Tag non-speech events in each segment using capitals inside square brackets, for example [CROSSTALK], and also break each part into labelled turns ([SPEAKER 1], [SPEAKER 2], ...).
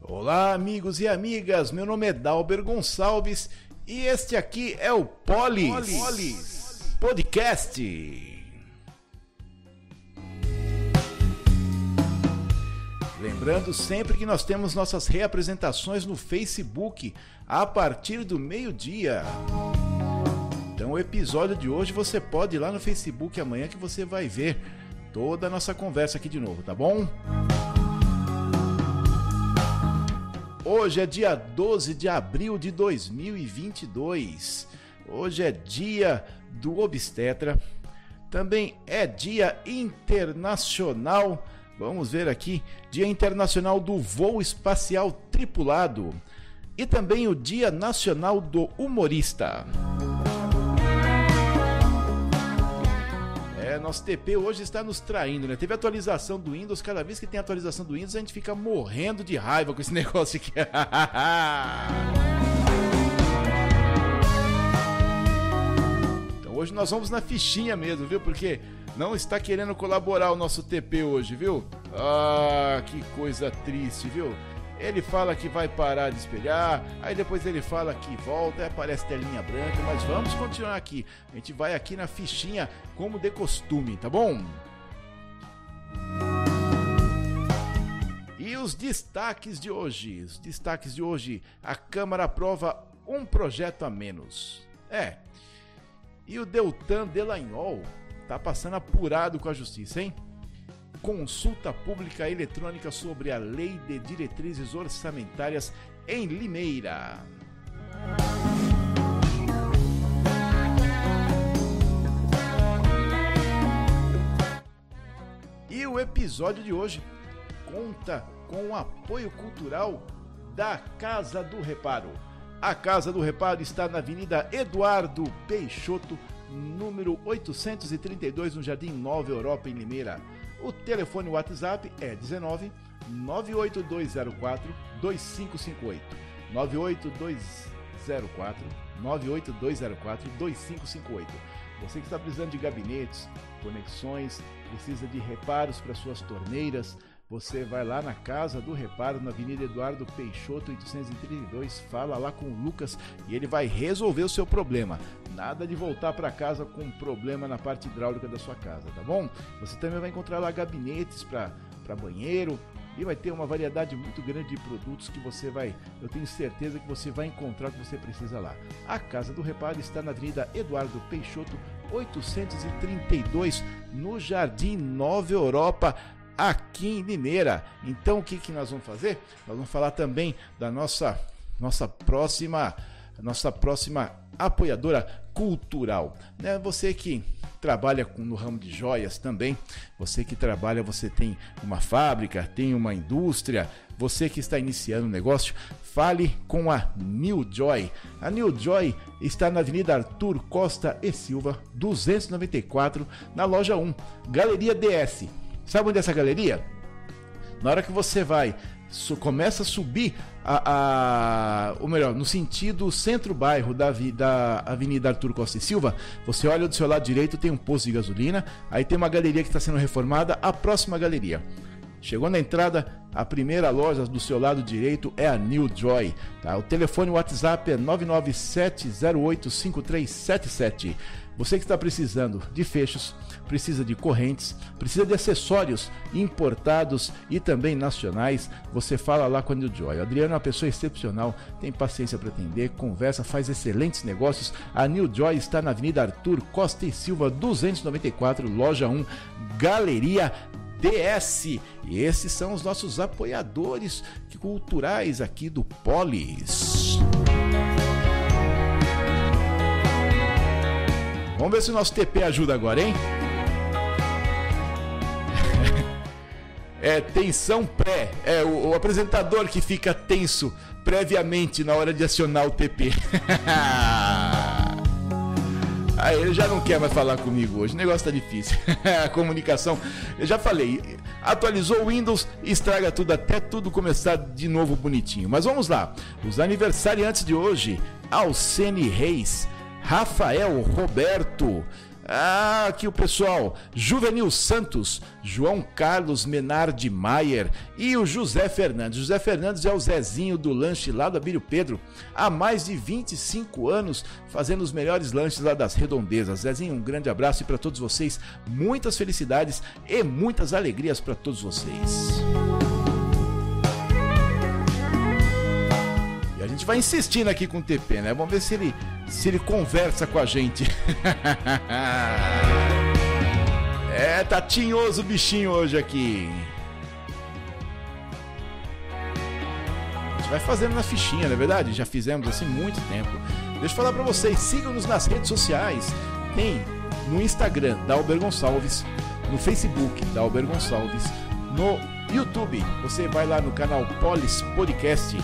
[SPEAKER 1] Olá, amigos e amigas. Meu nome é Dalber Gonçalves e este aqui é o Polis, Polis. Podcast. Lembrando sempre que nós temos nossas reapresentações no Facebook a partir do meio-dia. Então, o episódio de hoje você pode ir lá no Facebook amanhã que você vai ver toda a nossa conversa aqui de novo, tá bom? Hoje é dia 12 de abril de 2022. Hoje é dia do obstetra. Também é dia internacional Vamos ver aqui, Dia Internacional do Voo Espacial Tripulado e também o Dia Nacional do Humorista. É, nosso TP hoje está nos traindo, né? Teve atualização do Windows, cada vez que tem atualização do Windows a gente fica morrendo de raiva com esse [LAUGHS] negócio aqui. Hoje nós vamos na fichinha mesmo, viu? Porque não está querendo colaborar o nosso TP hoje, viu? Ah, que coisa triste, viu? Ele fala que vai parar de espelhar, aí depois ele fala que volta, aí aparece telinha branca, mas vamos continuar aqui. A gente vai aqui na fichinha como de costume, tá bom? E os destaques de hoje? Os destaques de hoje: a Câmara aprova um projeto a menos. É. E o Deltan Delagnol Tá passando apurado com a justiça, hein? Consulta pública eletrônica sobre a Lei de Diretrizes Orçamentárias em Limeira. E o episódio de hoje conta com o apoio cultural da Casa do Reparo. A Casa do Reparo está na Avenida Eduardo Peixoto, número 832, no Jardim Nova Europa, em Limeira. O telefone WhatsApp é 19 98204 2558. 98204 98204 2558. Você que está precisando de gabinetes, conexões, precisa de reparos para suas torneiras, você vai lá na Casa do Reparo, na Avenida Eduardo Peixoto, 832, fala lá com o Lucas e ele vai resolver o seu problema. Nada de voltar para casa com problema na parte hidráulica da sua casa, tá bom? Você também vai encontrar lá gabinetes para banheiro, e vai ter uma variedade muito grande de produtos que você vai, eu tenho certeza que você vai encontrar o que você precisa lá. A Casa do Reparo está na Avenida Eduardo Peixoto, 832, no Jardim Nova Europa aqui em Limeira. Então o que, que nós vamos fazer? Nós vamos falar também da nossa, nossa próxima nossa próxima apoiadora cultural. Né? Você que trabalha com, no ramo de joias também, você que trabalha, você tem uma fábrica, tem uma indústria, você que está iniciando um negócio, fale com a New Joy. A New Joy está na Avenida Arthur Costa e Silva, 294, na loja 1, Galeria DS. Sabe onde é essa galeria? Na hora que você vai, começa a subir a, a, ou melhor, no sentido centro-bairro da, da Avenida Arthur Costa e Silva, você olha do seu lado direito, tem um posto de gasolina, aí tem uma galeria que está sendo reformada, a próxima galeria. Chegou na entrada, a primeira loja do seu lado direito é a New Joy. Tá? O telefone WhatsApp é 997085377. Você que está precisando de fechos, precisa de correntes, precisa de acessórios importados e também nacionais, você fala lá com a New Joy. O Adriano é uma pessoa excepcional, tem paciência para atender, conversa, faz excelentes negócios. A New Joy está na Avenida Arthur Costa e Silva, 294, loja 1, Galeria DS. E esses são os nossos apoiadores culturais aqui do Polis. Vamos ver se o nosso TP ajuda agora, hein? [LAUGHS] É tensão pré. É o, o apresentador que fica tenso previamente na hora de acionar o TP. Aí [LAUGHS] ele já não quer mais falar comigo hoje. O negócio tá difícil. [LAUGHS] a comunicação. Eu já falei. Atualizou o Windows, estraga tudo até tudo começar de novo bonitinho. Mas vamos lá. Os aniversariantes de hoje: Alcene Reis, Rafael Roberto. Ah, aqui o pessoal, Juvenil Santos, João Carlos Menardi Maier e o José Fernandes. José Fernandes é o Zezinho do lanche lá do Abílio Pedro, há mais de 25 anos fazendo os melhores lanches lá das redondezas. Zezinho, um grande abraço e para todos vocês, muitas felicidades e muitas alegrias para todos vocês. Gente vai insistindo aqui com o TP, né? Vamos ver se ele se ele conversa com a gente. [LAUGHS] é, tá tinhoso o bichinho hoje aqui. A gente vai fazendo na fichinha, não é verdade? Já fizemos assim muito tempo. Deixa eu falar para vocês, sigam-nos nas redes sociais. Tem no Instagram da Alber Gonçalves, no Facebook da Alber Gonçalves, no YouTube. Você vai lá no canal Polis Podcast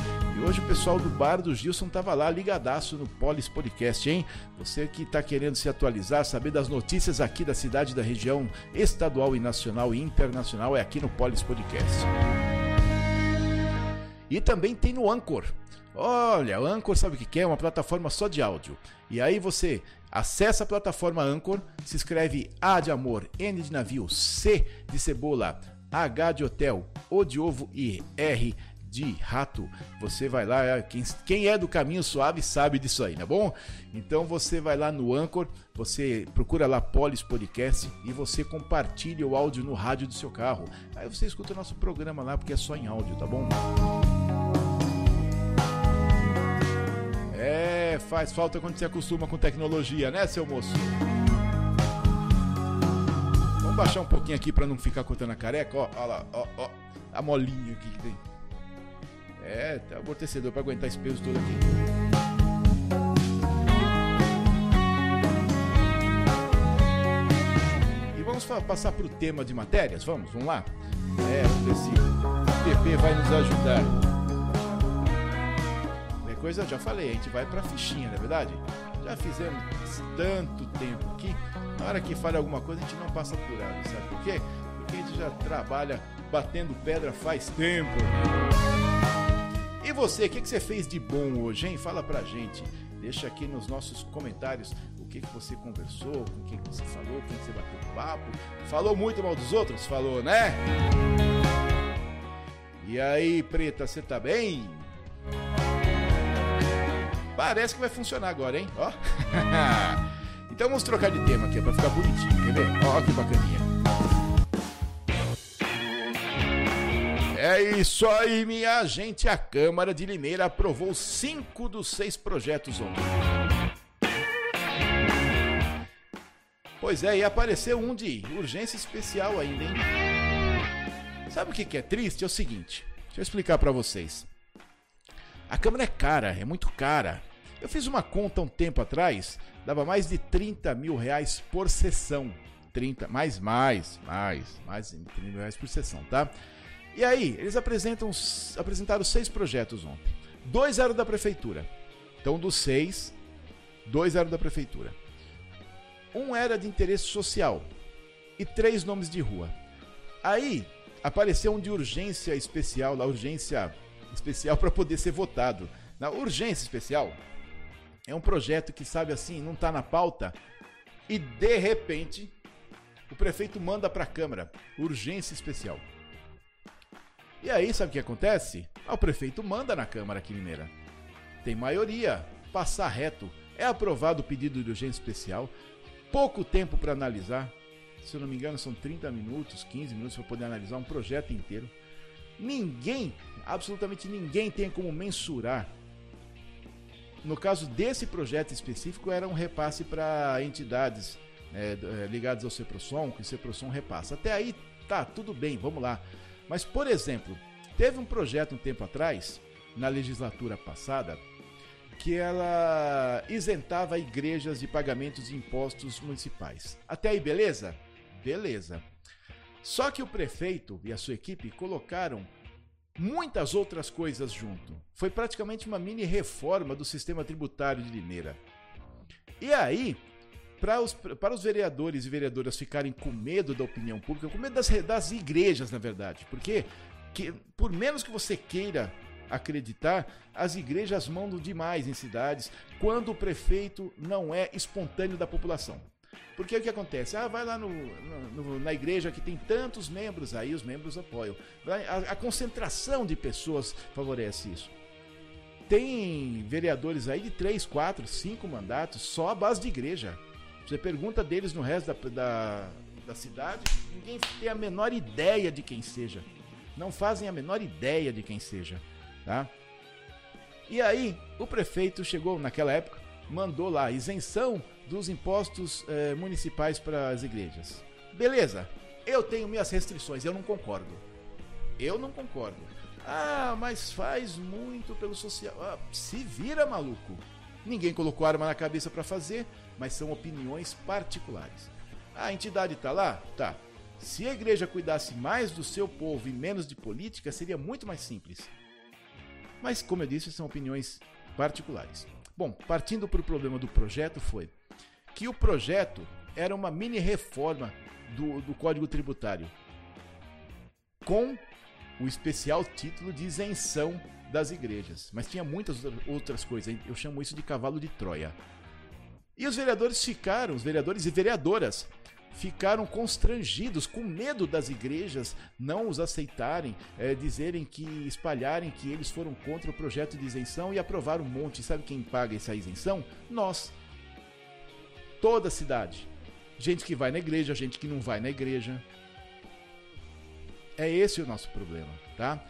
[SPEAKER 1] hoje o pessoal do Bar do Gilson tava lá ligadaço no Polis Podcast, hein? Você que está querendo se atualizar, saber das notícias aqui da cidade, da região estadual e nacional e internacional, é aqui no Polis Podcast. E também tem no Anchor. Olha, o Anchor sabe o que é? Uma plataforma só de áudio. E aí você acessa a plataforma Anchor, se escreve A de amor, N de navio, C de cebola, H de hotel, O de ovo e R de rato. Você vai lá, é, quem, quem é do caminho suave sabe disso aí, tá bom? Então você vai lá no Anchor, você procura lá Polis Podcast e você compartilha o áudio no rádio do seu carro. Aí você escuta o nosso programa lá porque é só em áudio, tá bom? É, faz falta quando você acostuma com tecnologia, né, seu moço? Vamos baixar um pouquinho aqui para não ficar cortando a careca, ó, ó lá, ó, ó, a molinha aqui que tem. É, um amortecedor para aguentar esse peso todo aqui. E vamos passar para o tema de matérias? Vamos, vamos lá? É, vamos ver se o PP vai nos ajudar. Qualquer coisa, já falei, a gente vai para a fichinha, não é verdade? Já fizemos tanto tempo aqui, na hora que fale alguma coisa a gente não passa apurado, sabe por quê? Porque a gente já trabalha batendo pedra faz tempo. E você, o que, que você fez de bom hoje, hein? Fala pra gente. Deixa aqui nos nossos comentários o que, que você conversou, com quem que você falou, quem que você bateu papo. Falou muito mal dos outros? Falou, né? E aí, preta, você tá bem? Parece que vai funcionar agora, hein? Ó. [LAUGHS] então vamos trocar de tema aqui pra ficar bonitinho, quer ver? Ó, que bacaninha. É isso aí, minha gente. A Câmara de Limeira aprovou cinco dos seis projetos ontem. Pois é, e apareceu um de urgência especial ainda, hein? Sabe o que é triste? É o seguinte, deixa eu explicar para vocês. A Câmara é cara, é muito cara. Eu fiz uma conta um tempo atrás, dava mais de 30 mil reais por sessão. 30, mais, mais, mais, mais de 30 mil reais por sessão, tá? E aí, eles apresentam, apresentaram seis projetos ontem. Dois eram da prefeitura. Então, dos seis, dois eram da prefeitura. Um era de interesse social e três nomes de rua. Aí apareceu um de urgência especial, da urgência especial [LAUGHS] para poder ser votado. Na urgência especial é um projeto que sabe assim, não está na pauta e de repente o prefeito manda para a Câmara urgência especial. E aí, sabe o que acontece? Ah, o prefeito manda na Câmara aqui Mineira. Tem maioria, passar reto. É aprovado o pedido de urgência especial. Pouco tempo para analisar. Se eu não me engano, são 30 minutos, 15 minutos para poder analisar um projeto inteiro. Ninguém, absolutamente ninguém tem como mensurar. No caso desse projeto específico, era um repasse para entidades é, ligadas ao CEPROSOM, que o CEPROSOM repassa. Até aí, tá, tudo bem, vamos lá. Mas, por exemplo, teve um projeto um tempo atrás, na legislatura passada, que ela isentava igrejas de pagamentos de impostos municipais. Até aí, beleza? Beleza. Só que o prefeito e a sua equipe colocaram muitas outras coisas junto. Foi praticamente uma mini reforma do sistema tributário de Limeira. E aí, para os, para os vereadores e vereadoras ficarem com medo da opinião pública, com medo das, das igrejas, na verdade. Porque que, por menos que você queira acreditar, as igrejas mandam demais em cidades quando o prefeito não é espontâneo da população. Porque o que acontece? Ah, vai lá no, no, na igreja que tem tantos membros, aí os membros apoiam. A, a concentração de pessoas favorece isso. Tem vereadores aí de 3, 4, 5 mandatos só à base de igreja. Você pergunta deles no resto da, da, da cidade, ninguém tem a menor ideia de quem seja. Não fazem a menor ideia de quem seja. Tá? E aí, o prefeito chegou naquela época, mandou lá isenção dos impostos eh, municipais para as igrejas. Beleza, eu tenho minhas restrições, eu não concordo. Eu não concordo. Ah, mas faz muito pelo social. Ah, se vira, maluco. Ninguém colocou arma na cabeça para fazer, mas são opiniões particulares. A entidade está lá? Tá. Se a igreja cuidasse mais do seu povo e menos de política, seria muito mais simples. Mas, como eu disse, são opiniões particulares. Bom, partindo para o problema do projeto, foi que o projeto era uma mini reforma do, do Código Tributário com o especial título de isenção das igrejas. Mas tinha muitas outras coisas, eu chamo isso de cavalo de Troia. E os vereadores ficaram, os vereadores e vereadoras, ficaram constrangidos, com medo das igrejas não os aceitarem, é, dizerem que, espalharem que eles foram contra o projeto de isenção e aprovaram um monte. Sabe quem paga essa isenção? Nós. Toda a cidade. Gente que vai na igreja, gente que não vai na igreja. É esse o nosso problema, tá?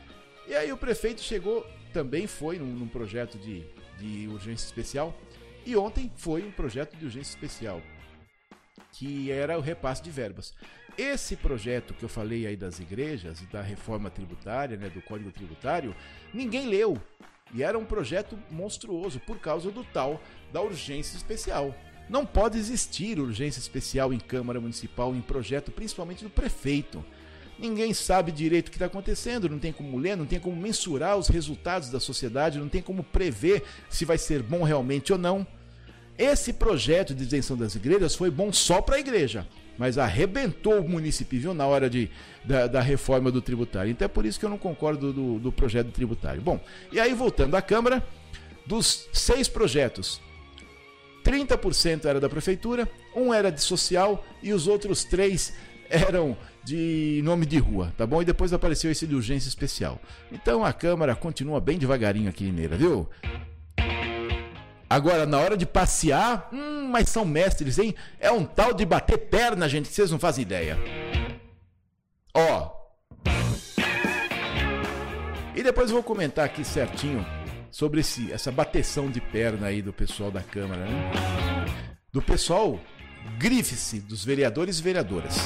[SPEAKER 1] E aí o prefeito chegou, também foi num, num projeto de, de urgência especial, e ontem foi um projeto de urgência especial que era o repasse de verbas. Esse projeto que eu falei aí das igrejas e da reforma tributária, né, do Código Tributário, ninguém leu. E era um projeto monstruoso por causa do tal da urgência especial. Não pode existir urgência especial em Câmara Municipal, em projeto, principalmente do prefeito. Ninguém sabe direito o que está acontecendo, não tem como ler, não tem como mensurar os resultados da sociedade, não tem como prever se vai ser bom realmente ou não. Esse projeto de isenção das igrejas foi bom só para a igreja, mas arrebentou o município viu, na hora de, da, da, reforma do tributário. Então é por isso que eu não concordo do, do projeto tributário. Bom, e aí voltando à Câmara, dos seis projetos, 30% era da prefeitura, um era de social e os outros três eram de nome de rua, tá bom? E depois apareceu esse de urgência especial. Então a Câmara continua bem devagarinho aqui em Neira, viu? Agora, na hora de passear, hum, mas são mestres, hein? É um tal de bater perna, gente, que vocês não fazem ideia. Ó. E depois eu vou comentar aqui certinho sobre esse, essa bateção de perna aí do pessoal da Câmara, né? Do pessoal, grife-se, dos vereadores e vereadoras.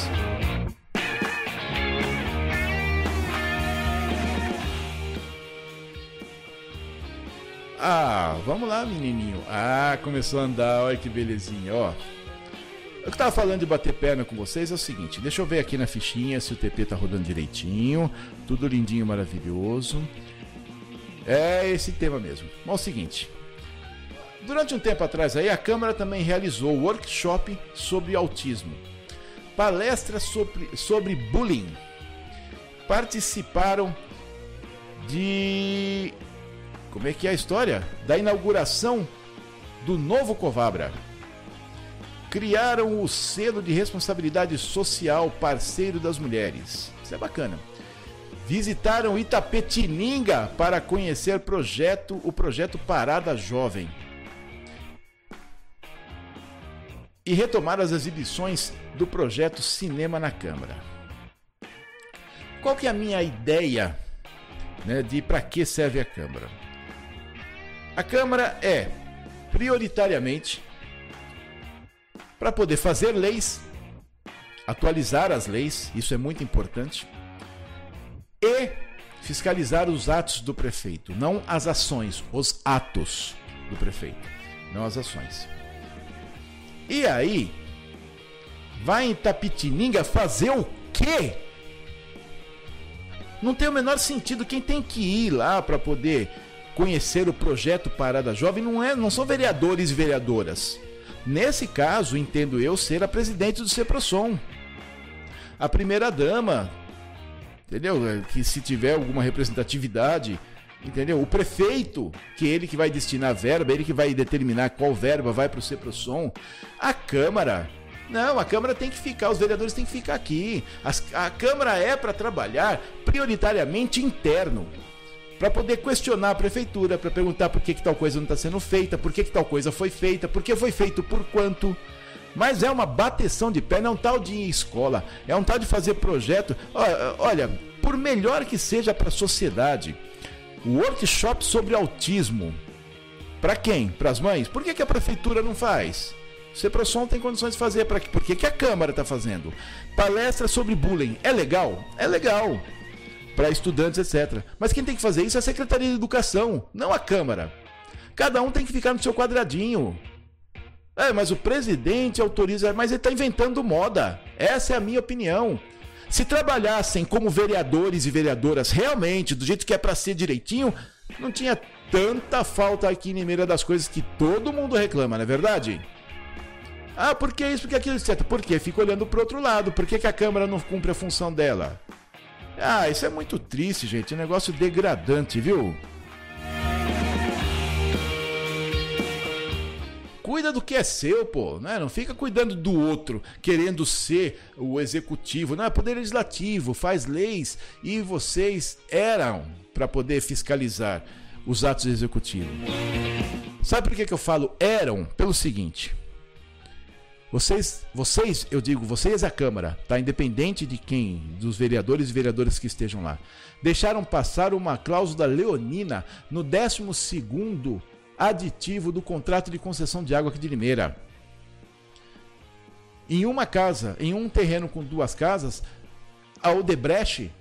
[SPEAKER 1] Ah, vamos lá, menininho. Ah, começou a andar, olha que belezinha, ó. Eu que tava falando de bater perna com vocês é o seguinte, deixa eu ver aqui na fichinha se o TP tá rodando direitinho, tudo lindinho, maravilhoso. É esse tema mesmo. Bom, é o seguinte, durante um tempo atrás aí a Câmara também realizou workshop sobre autismo, palestra sobre, sobre bullying. Participaram de como é que é a história? Da inauguração do novo Covabra. Criaram o selo de responsabilidade social parceiro das mulheres. Isso é bacana. Visitaram Itapetininga para conhecer projeto, o projeto Parada Jovem. E retomaram as exibições do projeto Cinema na Câmara. Qual que é a minha ideia né, de para que serve a Câmara? A Câmara é prioritariamente para poder fazer leis, atualizar as leis, isso é muito importante, e fiscalizar os atos do prefeito, não as ações, os atos do prefeito, não as ações. E aí, vai em Tapitininga fazer o quê? Não tem o menor sentido. Quem tem que ir lá para poder conhecer o projeto Parada Jovem não, é, não são vereadores e vereadoras. Nesse caso, entendo eu ser a presidente do CEPROSOM. A primeira dama, entendeu? Que se tiver alguma representatividade Entendeu? O prefeito, que é ele que vai destinar a verba, ele que vai determinar qual verba vai para o CEPROSOM. A Câmara. Não, a Câmara tem que ficar, os vereadores têm que ficar aqui. As, a Câmara é para trabalhar prioritariamente interno. Para poder questionar a prefeitura, para perguntar por que, que tal coisa não está sendo feita, por que, que tal coisa foi feita, por que foi feito por quanto. Mas é uma bateção de pé, não é um tal de escola, é um tal de fazer projeto. Olha, por melhor que seja para a sociedade, workshop sobre autismo. Para quem? Para as mães? Por que, que a prefeitura não faz? O CEPROSOM tem condições de fazer, para por que, que a Câmara está fazendo? Palestra sobre bullying. É legal? É legal. Para estudantes, etc. Mas quem tem que fazer isso é a Secretaria de Educação, não a Câmara. Cada um tem que ficar no seu quadradinho. É, mas o presidente autoriza, mas ele está inventando moda. Essa é a minha opinião. Se trabalhassem como vereadores e vereadoras realmente, do jeito que é para ser direitinho, não tinha tanta falta aqui em Limeira das coisas que todo mundo reclama, não é verdade? Ah, por que isso, por que aquilo, etc. Por quê? Fica olhando pro outro lado. Por que, que a Câmara não cumpre a função dela? Ah, isso é muito triste, gente. Um negócio degradante, viu? Cuida do que é seu, pô. Né? Não fica cuidando do outro, querendo ser o executivo. Não, é poder legislativo, faz leis e vocês eram para poder fiscalizar os atos executivos. Sabe por que, que eu falo eram? Pelo seguinte. Vocês, vocês, eu digo, vocês a Câmara, tá? Independente de quem, dos vereadores e vereadoras que estejam lá, deixaram passar uma cláusula leonina no 12 segundo aditivo do contrato de concessão de água aqui de Limeira. Em uma casa, em um terreno com duas casas, a Odebrecht,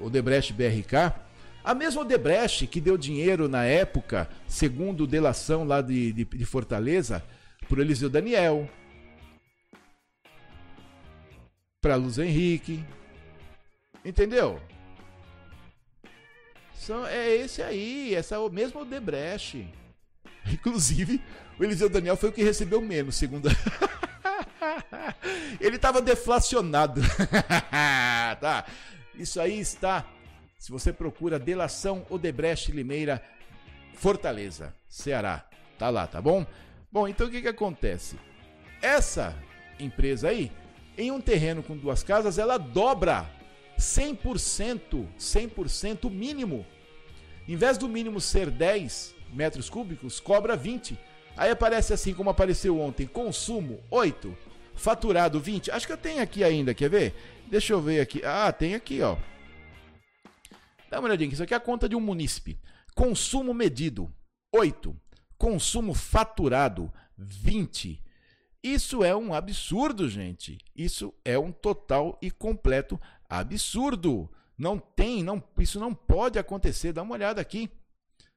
[SPEAKER 1] Odebrecht BRK, a mesma Odebrecht que deu dinheiro na época, segundo delação lá de, de, de Fortaleza, por Eliseu Daniel, para Luz Henrique, entendeu? São, é esse aí, essa mesma Odebrecht. [LAUGHS] Inclusive, o Eliseu Daniel foi o que recebeu menos, segundo. [LAUGHS] Ele estava deflacionado. [LAUGHS] tá. Isso aí está. Se você procura delação Odebrecht Limeira Fortaleza, Ceará, tá lá, tá bom? Bom, então o que que acontece? Essa empresa aí, em um terreno com duas casas, ela dobra 100%, 100% mínimo em vez do mínimo ser 10 metros cúbicos, cobra 20. Aí aparece assim como apareceu ontem: consumo 8, faturado 20. Acho que eu tenho aqui ainda, quer ver? Deixa eu ver aqui. Ah, tem aqui, ó. Dá uma olhadinha, isso aqui é a conta de um munícipe. Consumo medido 8, consumo faturado 20. Isso é um absurdo, gente. Isso é um total e completo absurdo. Não tem, não, isso não pode acontecer. Dá uma olhada aqui.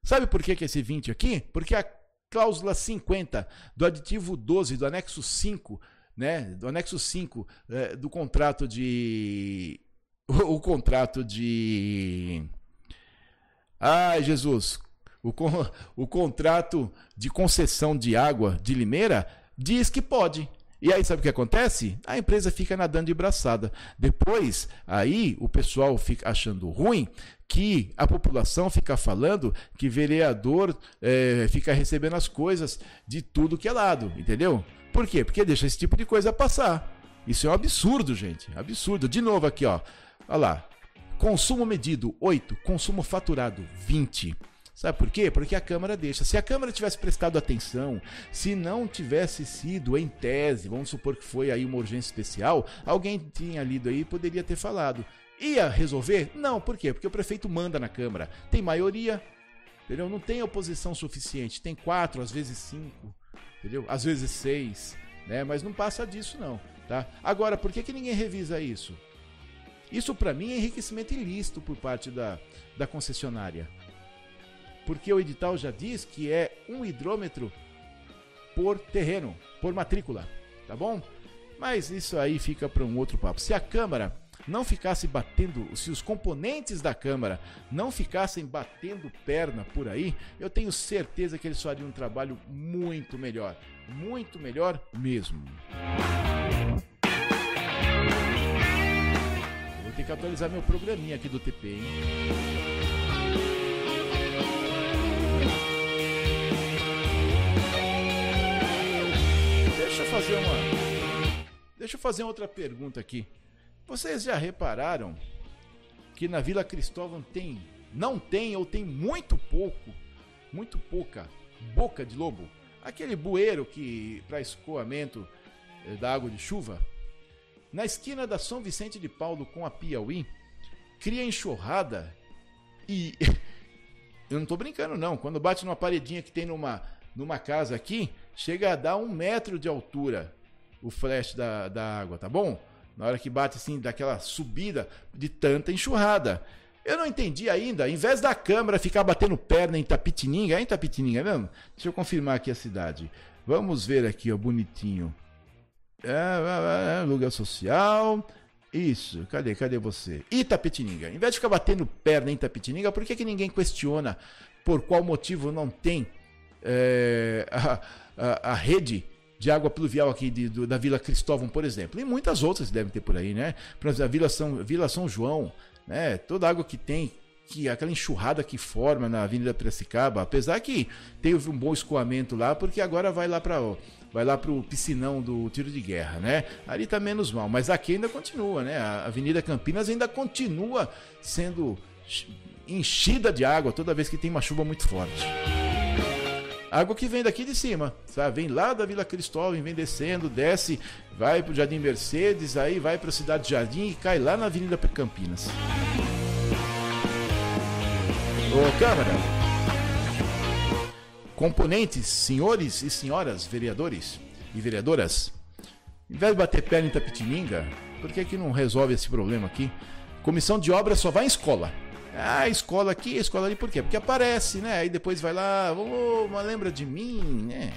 [SPEAKER 1] Sabe por que, que esse 20 aqui? Porque a cláusula 50 do aditivo 12 do anexo 5, né, do anexo 5 é, do contrato de o, [LAUGHS] o contrato de Ai, Jesus. O, [LAUGHS] o contrato de concessão de água de Limeira diz que pode. E aí sabe o que acontece? A empresa fica nadando de braçada. Depois, aí o pessoal fica achando ruim que a população fica falando que vereador é, fica recebendo as coisas de tudo que é lado, entendeu? Por quê? Porque deixa esse tipo de coisa passar. Isso é um absurdo, gente. Absurdo. De novo aqui, ó. Olha lá. Consumo medido 8, consumo faturado 20. Sabe por quê? Porque a Câmara deixa. Se a Câmara tivesse prestado atenção, se não tivesse sido em tese, vamos supor que foi aí uma urgência especial, alguém tinha lido aí e poderia ter falado. Ia resolver? Não, por quê? Porque o prefeito manda na Câmara. Tem maioria, entendeu? Não tem oposição suficiente. Tem quatro, às vezes cinco, entendeu? Às vezes seis, né? Mas não passa disso não, tá? Agora, por que, que ninguém revisa isso? Isso para mim é enriquecimento ilícito por parte da, da concessionária porque o edital já diz que é um hidrômetro por terreno, por matrícula, tá bom? Mas isso aí fica para um outro papo. Se a Câmara não ficasse batendo, se os componentes da Câmara não ficassem batendo perna por aí, eu tenho certeza que eles fariam um trabalho muito melhor. Muito melhor mesmo. Vou ter que atualizar meu programinha aqui do TP, hein? Fazer uma. Deixa eu fazer outra pergunta aqui. Vocês já repararam que na Vila Cristóvão tem, não tem ou tem muito pouco, muito pouca boca de lobo? Aquele bueiro que para escoamento eh, da água de chuva. Na esquina da São Vicente de Paulo com a Piauí, cria enxurrada e [LAUGHS] eu não estou brincando não. Quando bate numa paredinha que tem numa numa casa aqui, chega a dar um metro de altura o flash da, da água, tá bom? Na hora que bate assim, daquela subida de tanta enxurrada. Eu não entendi ainda, em vez da câmera ficar batendo perna em Tapitininga, é em Tapitininga mesmo? Deixa eu confirmar aqui a cidade. Vamos ver aqui, ó, bonitinho. É, é, é, é aluguel social. Isso, cadê, cadê você? Itapetininga. Em vez de ficar batendo perna em Itapetininga, por que, que ninguém questiona por qual motivo não tem é, [LAUGHS] a, a, a, rede de água pluvial aqui de, do, da Vila Cristóvão, por exemplo. E muitas outras devem ter por aí, né? Por exemplo, a Vila São, Vila São João, né? Toda a água que tem, que aquela enxurrada que forma na Avenida Piracicaba, apesar que teve um bom escoamento lá, porque agora vai lá para vai lá pro piscinão do tiro de guerra, né? Ali tá menos mal, mas aqui ainda continua, né? A Avenida Campinas ainda continua sendo enchida de água toda vez que tem uma chuva muito forte. Água que vem daqui de cima, sabe? Vem lá da Vila Cristóvão, vem descendo, desce, vai pro Jardim Mercedes, aí vai pra Cidade Jardim e cai lá na Avenida Campinas. Ô, Câmara. Componentes, senhores e senhoras vereadores e vereadoras, em vez de bater perna em Tapitininga, por que, que não resolve esse problema aqui? Comissão de obras só vai em escola. Ah, escola aqui, escola ali, por quê? Porque aparece, né? Aí depois vai lá, oh, mas lembra de mim, né?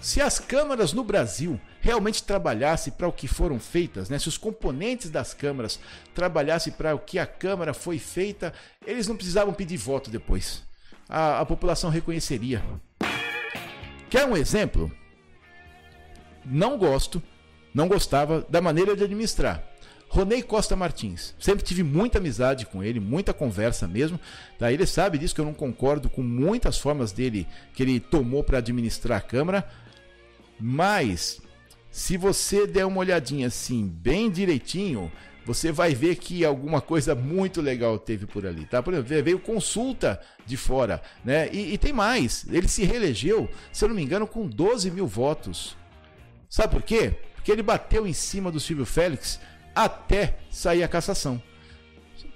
[SPEAKER 1] Se as câmaras no Brasil realmente trabalhassem para o que foram feitas, né? se os componentes das câmaras trabalhassem para o que a Câmara foi feita, eles não precisavam pedir voto depois. A, a população reconheceria. Quer um exemplo? Não gosto não gostava da maneira de administrar. Ronei Costa Martins. Sempre tive muita amizade com ele, muita conversa mesmo. Tá? Ele sabe disso que eu não concordo com muitas formas dele que ele tomou para administrar a Câmara. Mas se você der uma olhadinha assim, bem direitinho, você vai ver que alguma coisa muito legal teve por ali, tá? Por exemplo, veio consulta de fora, né? E, e tem mais, ele se reelegeu, se eu não me engano, com 12 mil votos. Sabe por quê? Porque ele bateu em cima do Silvio Félix até sair a cassação.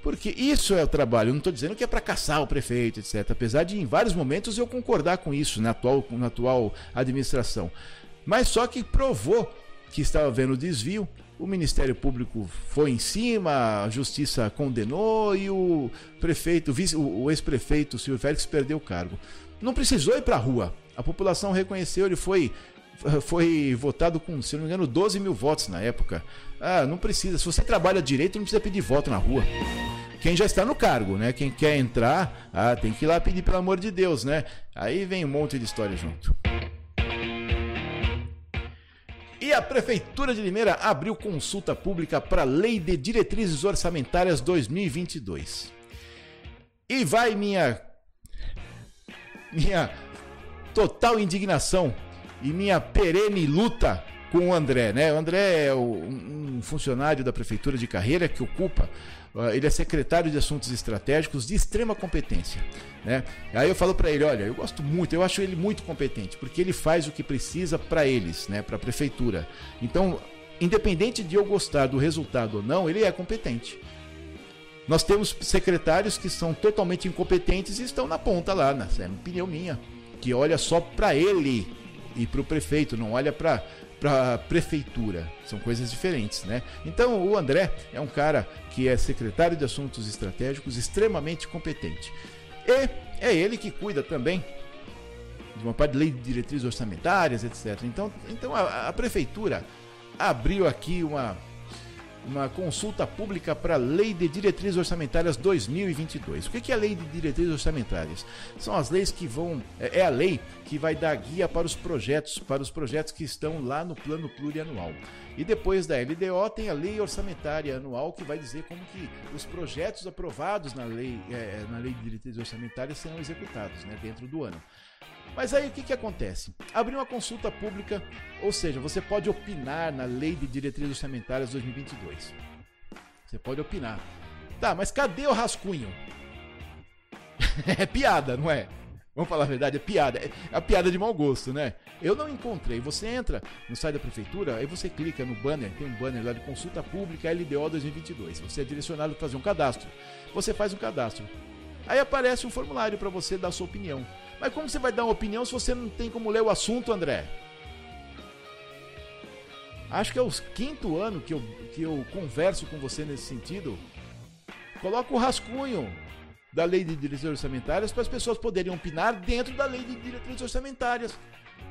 [SPEAKER 1] Porque isso é o trabalho. Eu não estou dizendo que é para caçar o prefeito, etc. Apesar de em vários momentos eu concordar com isso na atual, na atual administração. Mas só que provou que estava vendo desvio. O Ministério Público foi em cima, a Justiça condenou e o prefeito, o ex-prefeito Silvio Félix perdeu o cargo. Não precisou ir para a rua. A população reconheceu, ele foi foi votado com, se não me engano, 12 mil votos na época. Ah, não precisa. Se você trabalha direito, não precisa pedir voto na rua. Quem já está no cargo, né? Quem quer entrar, ah, tem que ir lá pedir pelo amor de Deus, né? Aí vem um monte de história junto. E a Prefeitura de Limeira abriu consulta pública para a Lei de Diretrizes Orçamentárias 2022. E vai minha minha total indignação e minha perene luta com o André, né? O André é um funcionário da prefeitura de carreira que ocupa, ah, ele é secretário de assuntos estratégicos de extrema competência, né? Aí eu falo para ele, olha, eu gosto muito, eu acho ele muito competente, porque ele faz o que precisa para eles, né, para a prefeitura. Então, independente de eu gostar do resultado ou não, ele é competente. Nós temos secretários que são totalmente incompetentes e estão na ponta lá, né? é opinião minha, que olha só para ele, e para o prefeito, não olha para para prefeitura. São coisas diferentes, né? Então, o André é um cara que é secretário de Assuntos Estratégicos, extremamente competente. E é ele que cuida também de uma parte de lei de diretrizes orçamentárias, etc. Então, então a, a prefeitura abriu aqui uma uma consulta pública para a Lei de Diretrizes Orçamentárias 2022. O que é a Lei de Diretrizes Orçamentárias? São as leis que vão. É, é a lei que vai dar guia para os projetos, para os projetos que estão lá no plano plurianual. E depois da LDO tem a Lei Orçamentária Anual, que vai dizer como que os projetos aprovados na Lei, é, na lei de Diretrizes Orçamentárias serão executados né, dentro do ano. Mas aí o que, que acontece? Abrir uma consulta pública, ou seja, você pode opinar na Lei de Diretrizes Orçamentárias 2022. Você pode opinar. Tá, mas cadê o rascunho? [LAUGHS] é piada, não é? Vamos falar a verdade, é piada. É a piada de mau gosto, né? Eu não encontrei. Você entra no site da prefeitura, aí você clica no banner, tem um banner lá de consulta pública LDO 2022. Você é direcionado a fazer um cadastro. Você faz um cadastro. Aí aparece um formulário para você dar sua opinião. Mas como você vai dar uma opinião se você não tem como ler o assunto, André? Acho que é o quinto ano que eu, que eu converso com você nesse sentido. Coloca o rascunho da lei de diretrizes orçamentárias para as pessoas poderem opinar dentro da lei de diretrizes orçamentárias.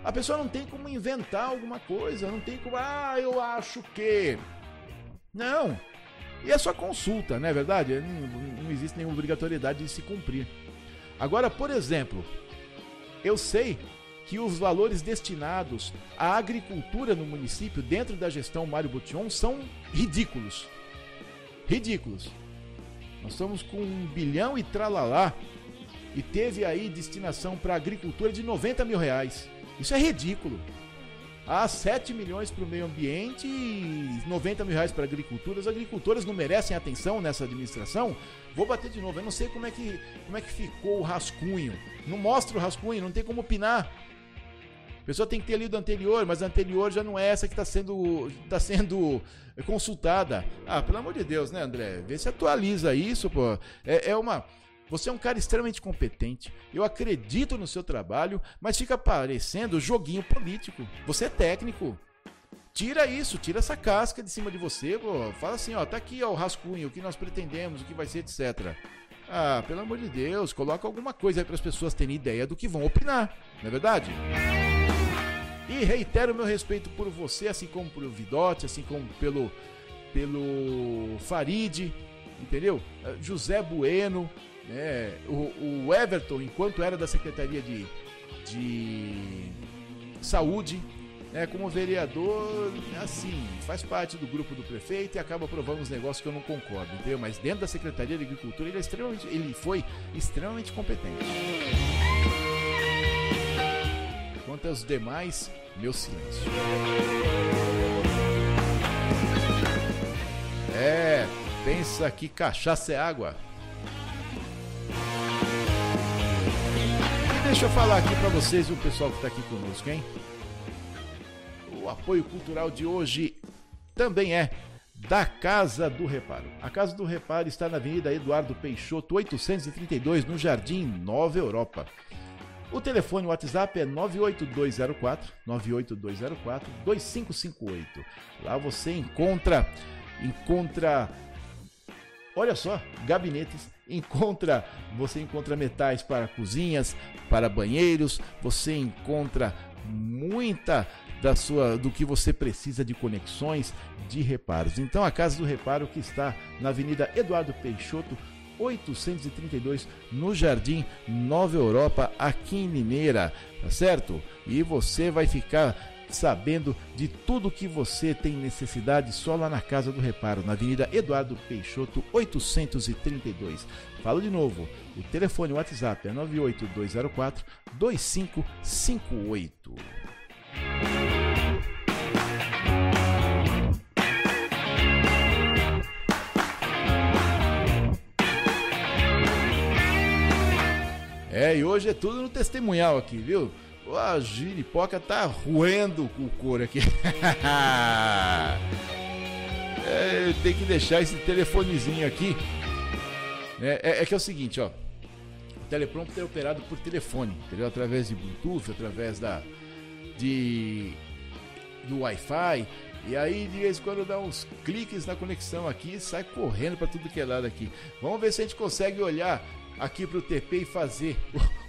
[SPEAKER 1] A pessoa não tem como inventar alguma coisa, não tem como, ah, eu acho que. Não. E é só consulta, não é verdade? Não, não existe nenhuma obrigatoriedade de se cumprir. Agora, por exemplo, eu sei que os valores destinados à agricultura no município, dentro da gestão Mário Botion, são ridículos. Ridículos. Nós estamos com um bilhão e tralalá e teve aí destinação para agricultura de 90 mil reais. Isso é ridículo. Há 7 milhões para o meio ambiente e 90 mil reais para agricultura. As agricultoras não merecem atenção nessa administração? Vou bater de novo. Eu não sei como é que, como é que ficou o rascunho. Não mostra o rascunho, não tem como opinar. A pessoa tem que ter lido anterior, mas a anterior já não é essa que está sendo, tá sendo consultada. Ah, pelo amor de Deus, né, André? Vê se atualiza isso, pô. É, é uma. Você é um cara extremamente competente. Eu acredito no seu trabalho, mas fica parecendo joguinho político. Você é técnico. Tira isso, tira essa casca de cima de você, pô. Fala assim, ó, tá aqui ó, o rascunho, o que nós pretendemos, o que vai ser, etc. Ah, pelo amor de Deus, coloca alguma coisa aí para as pessoas terem ideia do que vão opinar, não é verdade? E reitero meu respeito por você, assim como pelo Vidote, assim como pelo pelo Farid, entendeu? Ah, José Bueno, né? o, o Everton, enquanto era da Secretaria de, de Saúde, né, como vereador, assim, faz parte do grupo do prefeito e acaba aprovando uns negócios que eu não concordo, entendeu? Mas dentro da Secretaria de Agricultura ele, é extremamente, ele foi extremamente competente. Quanto aos demais, meu silêncio. É, pensa que cachaça é água. Deixa eu falar aqui para vocês o pessoal que está aqui conosco, hein? O apoio cultural de hoje também é da Casa do Reparo. A Casa do Reparo está na Avenida Eduardo Peixoto, 832, no Jardim Nova Europa. O telefone WhatsApp é 98204 98204 2558. Lá você encontra encontra Olha só, gabinetes, encontra, você encontra metais para cozinhas, para banheiros, você encontra muita da sua do que você precisa de conexões, de reparos. Então a Casa do Reparo que está na Avenida Eduardo Peixoto, 832, no Jardim Nova Europa, aqui em Limeira, tá certo? E você vai ficar sabendo de tudo que você tem necessidade só lá na Casa do Reparo, na Avenida Eduardo Peixoto, 832. Falo de novo, o telefone WhatsApp é 98204 2558. É, e hoje é tudo no testemunhal aqui, viu? A giripoca tá roendo o couro aqui. [LAUGHS] é, tem que deixar esse telefonezinho aqui. É, é, é, que é o seguinte, ó. O teleprompter é operado por telefone, entendeu? Através de Bluetooth, através da de do Wi-Fi. E aí de vez em quando dá uns cliques na conexão aqui e sai correndo para tudo que é lado aqui. Vamos ver se a gente consegue olhar aqui para o TP e fazer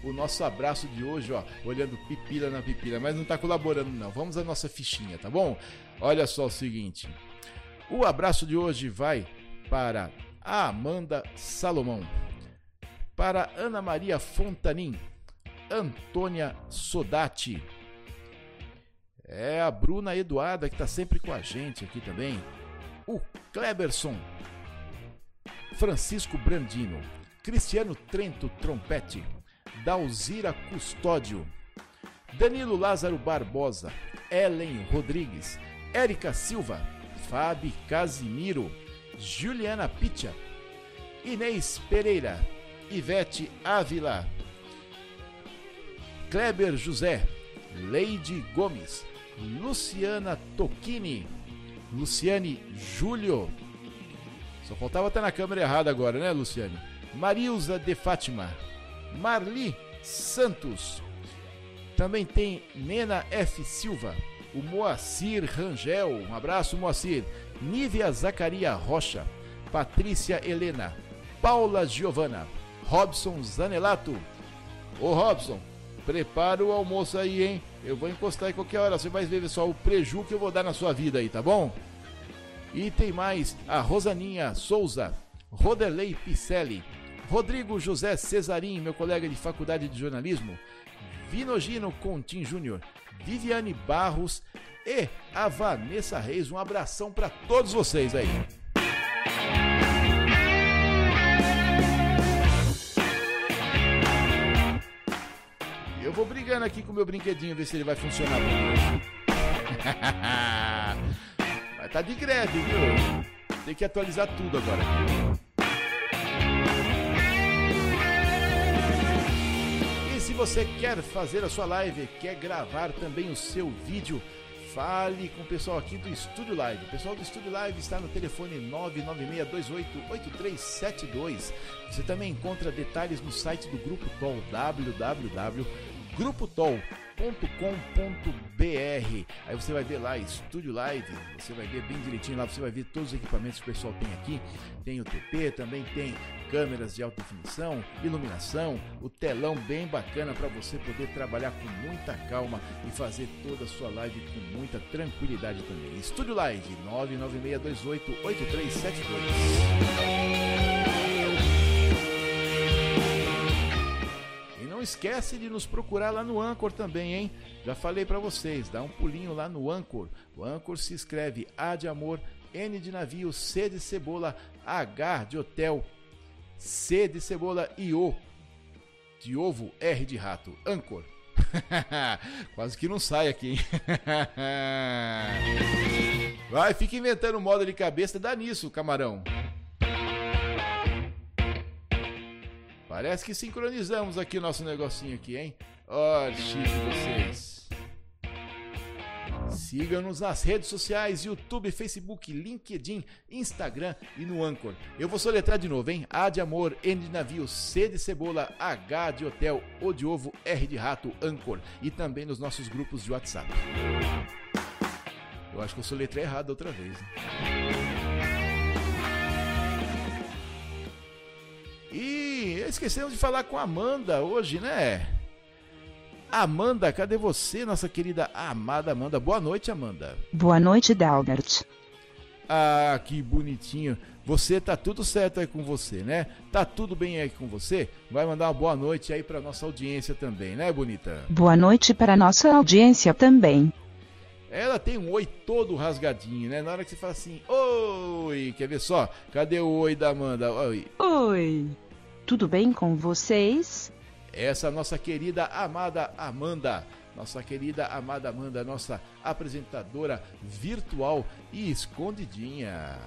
[SPEAKER 1] o, o, nosso abraço de hoje, ó, olhando pipila na pipila, mas não está colaborando não. Vamos à nossa fichinha, tá bom? Olha só o seguinte. O abraço de hoje vai para a Amanda Salomão, para Ana Maria Fontanin, Antônia Sodati, é a Bruna Eduarda que está sempre com a gente aqui também, o Kleberson, Francisco Brandino, Cristiano Trento Trompete, Dalzira Custódio, Danilo Lázaro Barbosa, Ellen Rodrigues, Érica Silva, Fábio Casimiro, Juliana Picha, Inês Pereira, Ivete Ávila, Kleber José, Leide Gomes, Luciana Tocchini, Luciane Júlio. Só faltava estar na câmera errada agora, né, Luciane? Marilza de Fátima, Marli Santos. Também tem Nena F. Silva, o Moacir Rangel, um abraço Moacir, Nívia Zacaria Rocha, Patrícia Helena, Paula Giovana, Robson Zanelato. Ô Robson, prepara o almoço aí, hein? Eu vou encostar em qualquer hora, você vai ver só o preju que eu vou dar na sua vida aí, tá bom? E tem mais a Rosaninha Souza, Roderley Picelli, Rodrigo José Cesarim, meu colega de faculdade de jornalismo, Vinogino Contim Júnior, Viviane Barros e a Vanessa Reis. Um abração para todos vocês aí. Eu vou brigando aqui com o meu brinquedinho, ver se ele vai funcionar [LAUGHS] Mas tá de greve, viu? Tem que atualizar tudo agora. Você quer fazer a sua live, quer gravar também o seu vídeo, fale com o pessoal aqui do Estúdio Live. O pessoal do Estúdio Live está no telefone 996288372. Você também encontra detalhes no site do Grupo TOL, www grupotol.com.br. Aí você vai ver lá Estúdio Live, você vai ver bem direitinho lá, você vai ver todos os equipamentos que o pessoal tem aqui. Tem o TP, também tem câmeras de alta definição, iluminação, o telão bem bacana para você poder trabalhar com muita calma e fazer toda a sua live com muita tranquilidade também. Estúdio Live 996288372. Esquece de nos procurar lá no Anchor também, hein? Já falei para vocês, dá um pulinho lá no Anchor. O Anchor se escreve A de amor, N de navio, C de cebola, H de hotel, C de cebola e O de ovo, R de rato. Anchor. [LAUGHS] Quase que não sai aqui, hein? [LAUGHS] Vai, fica inventando moda de cabeça, dá nisso, camarão. Parece que sincronizamos aqui o nosso negocinho aqui, hein? Olha, chique vocês. Siga-nos nas redes sociais, YouTube, Facebook, LinkedIn, Instagram e no Anchor. Eu vou soletrar de novo, hein? A de amor, N de navio, C de cebola, H de hotel, O de ovo, R de rato, Anchor. E também nos nossos grupos de WhatsApp. Eu acho que eu soletrei errado outra vez. Hein? E esquecemos de falar com a Amanda hoje, né? Amanda, cadê você, nossa querida amada Amanda? Boa noite, Amanda.
[SPEAKER 2] Boa noite, Dalbert.
[SPEAKER 1] Ah, que bonitinho. Você tá tudo certo aí com você, né? Tá tudo bem aí com você? Vai mandar uma boa noite aí para nossa audiência também, né, bonita?
[SPEAKER 2] Boa noite para nossa audiência também.
[SPEAKER 1] Ela tem um oi todo rasgadinho, né? Na hora que você fala assim, oi, quer ver só? Cadê o oi da Amanda? Oi.
[SPEAKER 2] Oi. Tudo bem com vocês?
[SPEAKER 1] Essa nossa querida amada Amanda, nossa querida amada Amanda, nossa apresentadora virtual e escondidinha.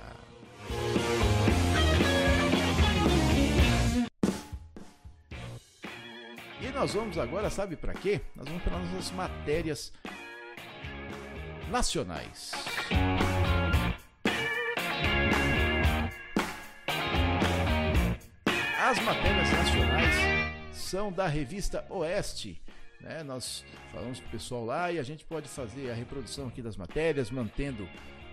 [SPEAKER 1] E nós vamos agora, sabe para quê? Nós vamos para nossas matérias nacionais. As matérias nacionais são da revista Oeste. Né? Nós falamos com o pessoal lá e a gente pode fazer a reprodução aqui das matérias, mantendo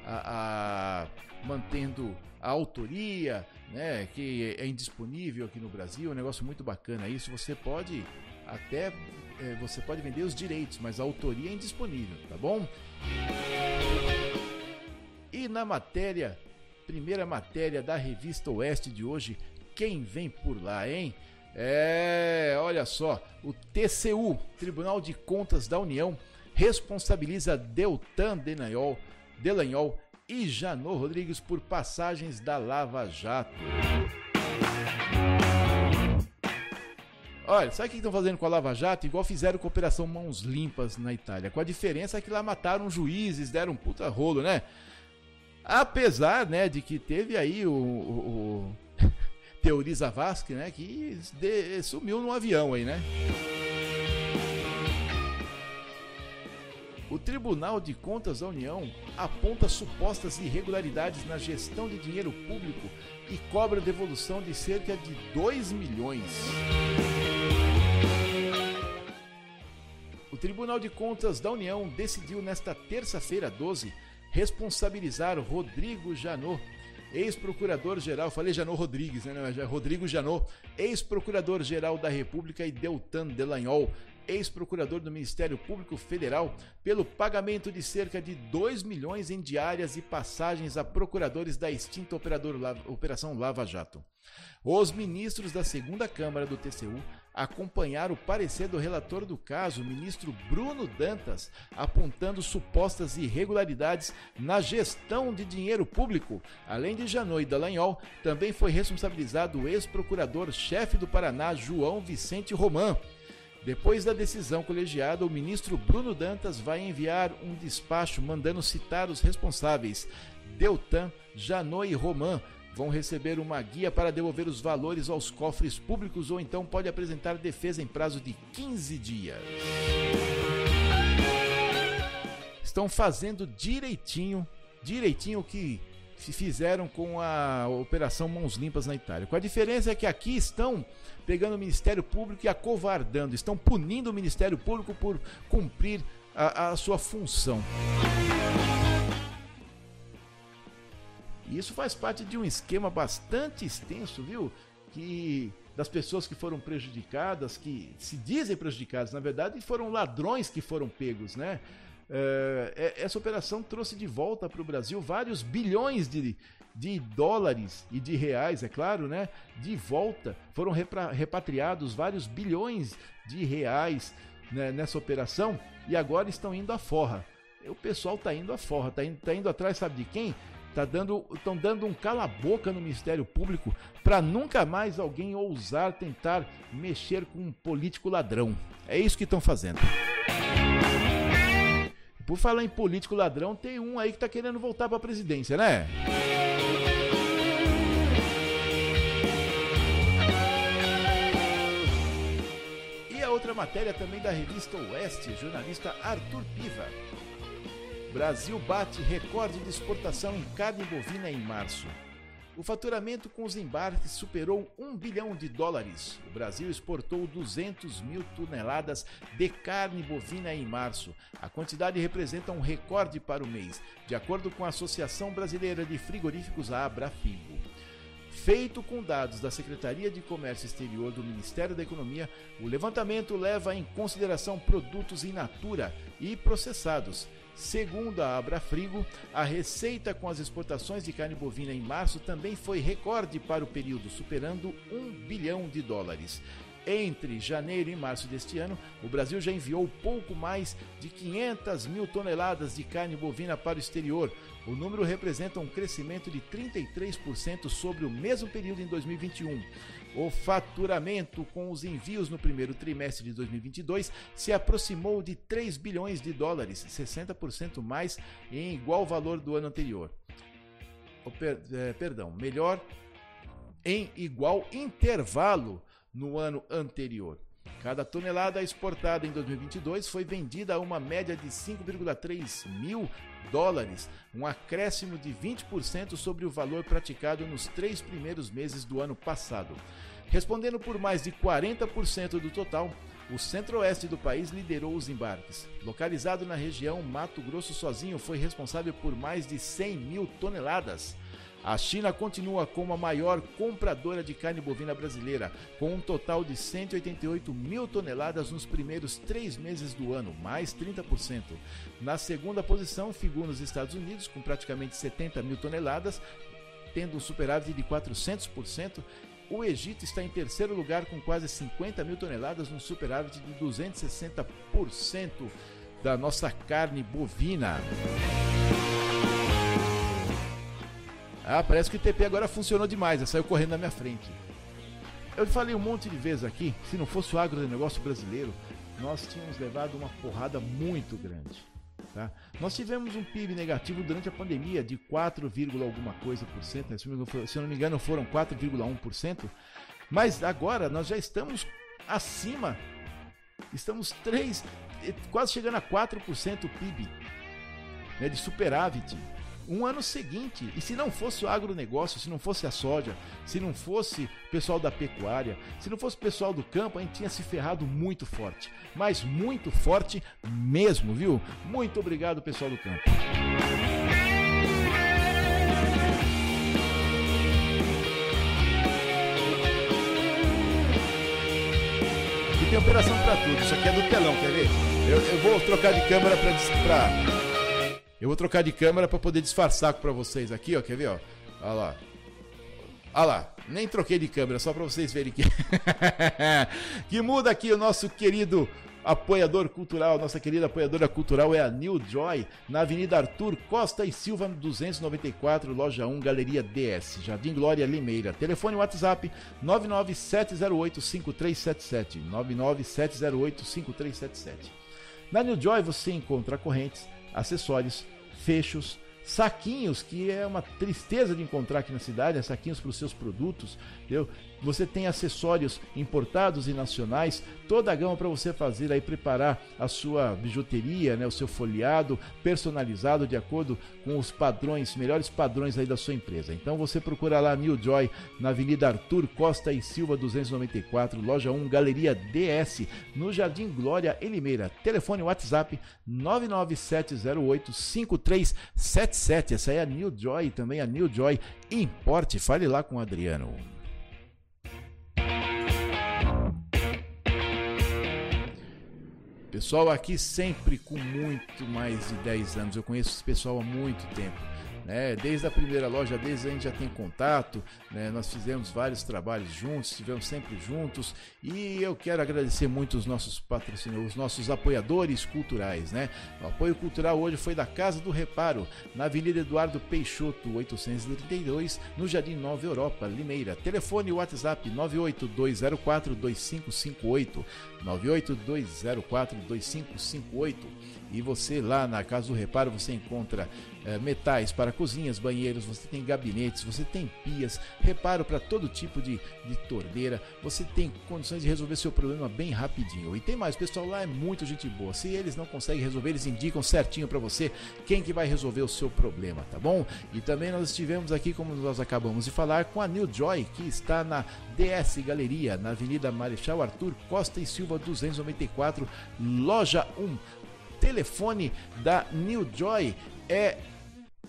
[SPEAKER 1] a, a, mantendo a autoria, né, que é indisponível aqui no Brasil, é um negócio muito bacana isso. Você pode até é, você pode vender os direitos, mas a autoria é indisponível, tá bom? E na matéria, primeira matéria da revista Oeste de hoje, quem vem por lá, hein? É, olha só, o TCU, Tribunal de Contas da União, responsabiliza Deltan Delanhol, Delanhol e Janô Rodrigues por passagens da Lava Jato. Olha, sabe o que estão fazendo com a Lava Jato? Igual fizeram com a Operação Mãos Limpas na Itália. Com a diferença é que lá mataram juízes, deram um puta rolo, né? Apesar, né, de que teve aí o, o, o Teoriza Vasque, né, que de, sumiu num avião aí, né? O Tribunal de Contas da União aponta supostas irregularidades na gestão de dinheiro público e cobra devolução de cerca de 2 milhões. O Tribunal de Contas da União decidiu nesta terça-feira 12 responsabilizar Rodrigo Janot, ex-procurador-geral, falei Janot Rodrigues, né? Rodrigo Janot, ex-procurador-geral da República e Deltan Delanhol, ex-procurador do Ministério Público Federal, pelo pagamento de cerca de 2 milhões em diárias e passagens a procuradores da extinta Operação Lava Jato. Os ministros da segunda Câmara do TCU acompanharam o parecer do relator do caso, o ministro Bruno Dantas, apontando supostas irregularidades na gestão de dinheiro público. Além de Janot e Dallagnol, também foi responsabilizado o ex-procurador-chefe do Paraná, João Vicente Román. Depois da decisão colegiada, o ministro Bruno Dantas vai enviar um despacho mandando citar os responsáveis. Deltan, Janot e Roman vão receber uma guia para devolver os valores aos cofres públicos ou então pode apresentar defesa em prazo de 15 dias. Estão fazendo direitinho, direitinho o que se fizeram com a Operação Mãos Limpas na Itália. Com a diferença é que aqui estão pegando o Ministério Público e acovardando, estão punindo o Ministério Público por cumprir a, a sua função. E isso faz parte de um esquema bastante extenso, viu? Que das pessoas que foram prejudicadas, que se dizem prejudicadas, na verdade, foram ladrões que foram pegos, né? É, essa operação trouxe de volta para o Brasil vários bilhões de, de dólares e de reais, é claro, né? De volta foram repatriados vários bilhões de reais né, nessa operação e agora estão indo à forra. O pessoal está indo à forra, está indo, tá indo atrás, sabe de quem? Tá dando, estão dando um cala-boca no Ministério Público para nunca mais alguém ousar tentar mexer com um político ladrão. É isso que estão fazendo. Por falar em político ladrão, tem um aí que tá querendo voltar para a presidência, né? E a outra matéria também da revista Oeste, jornalista Arthur Piva. Brasil bate recorde de exportação em carne bovina em março. O faturamento com os embarques superou 1 bilhão de dólares. O Brasil exportou 200 mil toneladas de carne bovina em março. A quantidade representa um recorde para o mês, de acordo com a Associação Brasileira de Frigoríficos, a Abrafigo. Feito com dados da Secretaria de Comércio Exterior do Ministério da Economia, o levantamento leva em consideração produtos in natura e processados Segundo a Abrafrigo, a receita com as exportações de carne bovina em março também foi recorde para o período, superando 1 bilhão de dólares. Entre janeiro e março deste ano, o Brasil já enviou pouco mais de 500 mil toneladas de carne bovina para o exterior. O número representa um crescimento de 33% sobre o mesmo período em 2021. O faturamento com os envios no primeiro trimestre de 2022 se aproximou de 3 bilhões de dólares, 60% mais em igual valor do ano anterior. Per, é, perdão, melhor em igual intervalo no ano anterior. Cada tonelada exportada em 2022 foi vendida a uma média de 5,3 mil dólares, um acréscimo de 20% sobre o valor praticado nos três primeiros meses do ano passado. Respondendo por mais de 40% do total, o centro-oeste do país liderou os embarques. Localizado na região, Mato Grosso sozinho foi responsável por mais de 100 mil toneladas. A China continua como a maior compradora de carne bovina brasileira, com um total de 188 mil toneladas nos primeiros três meses do ano, mais 30%. Na segunda posição, figuram os Estados Unidos, com praticamente 70 mil toneladas, tendo um superávit de 400%. O Egito está em terceiro lugar com quase 50 mil toneladas, um superávit de 260% da nossa carne bovina. Ah, parece que o TP agora funcionou demais, já saiu correndo na minha frente. Eu falei um monte de vezes aqui, se não fosse o agronegócio brasileiro, nós tínhamos levado uma porrada muito grande. Tá? Nós tivemos um PIB negativo durante a pandemia de 4, alguma coisa por cento, né? se não me engano foram 4,1%, mas agora nós já estamos acima, estamos 3, quase chegando a 4% PIB né, de superávit um ano seguinte. E se não fosse o agronegócio, se não fosse a soja, se não fosse o pessoal da pecuária, se não fosse o pessoal do campo, a gente tinha se ferrado muito forte. Mas muito forte mesmo, viu? Muito obrigado, pessoal do campo. E tem operação para tudo. Isso aqui é do telão, quer ver? Eu, eu vou trocar de câmera para eu vou trocar de câmera para poder disfarçar para vocês aqui, ó. Quer ver, ó? Olha lá. Olha lá, nem troquei de câmera, só para vocês verem que. [LAUGHS] que muda aqui o nosso querido apoiador cultural, nossa querida apoiadora cultural é a New Joy, na Avenida Arthur Costa e Silva, 294, Loja 1, Galeria DS, Jardim Glória Limeira. Telefone WhatsApp 997085377, 997085377. Na New Joy você encontra correntes, acessórios, fechos, saquinhos, que é uma tristeza de encontrar aqui na cidade, é saquinhos para os seus produtos, entendeu? Você tem acessórios importados e nacionais, toda a gama para você fazer aí preparar a sua bijuteria, né, o seu folheado personalizado de acordo com os padrões, melhores padrões aí da sua empresa. Então você procura lá New Joy na Avenida Arthur Costa e Silva 294, loja 1, Galeria DS, no Jardim Glória em Limeira. Telefone WhatsApp 99708 5377. Essa é a New Joy, também a New Joy Importe. Fale lá com o Adriano. Pessoal aqui sempre com muito mais de 10 anos. Eu conheço esse pessoal há muito tempo. Né? Desde a primeira loja, desde a gente já tem contato, né? nós fizemos vários trabalhos juntos, estivemos sempre juntos e eu quero agradecer muito os nossos patrocinadores, os nossos apoiadores culturais. Né? O apoio cultural hoje foi da Casa do Reparo, na Avenida Eduardo Peixoto, 832, no Jardim Nova Europa, Limeira. Telefone WhatsApp 982042558, 982042558. E você lá na Casa do Reparo você encontra é, metais para cozinhas, banheiros, você tem gabinetes, você tem pias, reparo para todo tipo de, de torneira, você tem condições de resolver seu problema bem rapidinho. E tem mais, o pessoal lá é muito gente boa. Se eles não conseguem resolver, eles indicam certinho para você quem que vai resolver o seu problema, tá bom? E também nós estivemos aqui, como nós acabamos de falar, com a New Joy, que está na DS Galeria, na Avenida Marechal Arthur Costa e Silva 294, loja 1. Telefone da New Joy é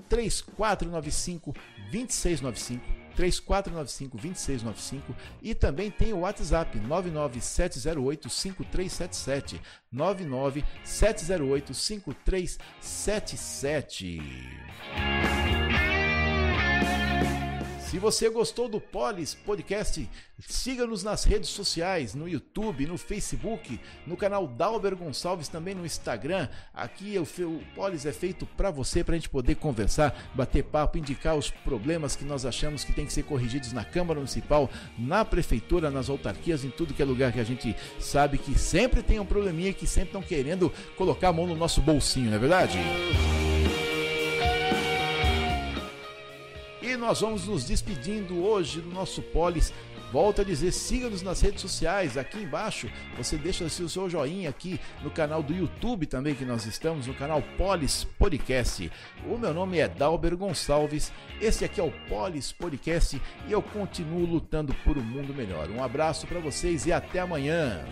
[SPEAKER 1] 3495 2695 3495 2695 e também tem o WhatsApp 99708 5377 99708 5377 se você gostou do Polis Podcast, siga-nos nas redes sociais, no YouTube, no Facebook, no canal Dalber Gonçalves, também no Instagram. Aqui o, Polis é feito para você, para a gente poder conversar, bater papo, indicar os problemas que nós achamos que tem que ser corrigidos na Câmara Municipal, na Prefeitura, nas autarquias, em tudo que é lugar que a gente sabe que sempre tem um probleminha, que sempre estão querendo colocar a mão no nosso bolsinho, não é verdade? E nós vamos nos despedindo hoje do nosso Polis. Volto a dizer, siga-nos nas redes sociais. Aqui embaixo você deixa o seu joinha aqui no canal do YouTube também que nós estamos, no canal Polis Podcast. O meu nome é Dalber Gonçalves. Esse aqui é o Polis Podcast e eu continuo lutando por um mundo melhor. Um abraço para vocês e até amanhã.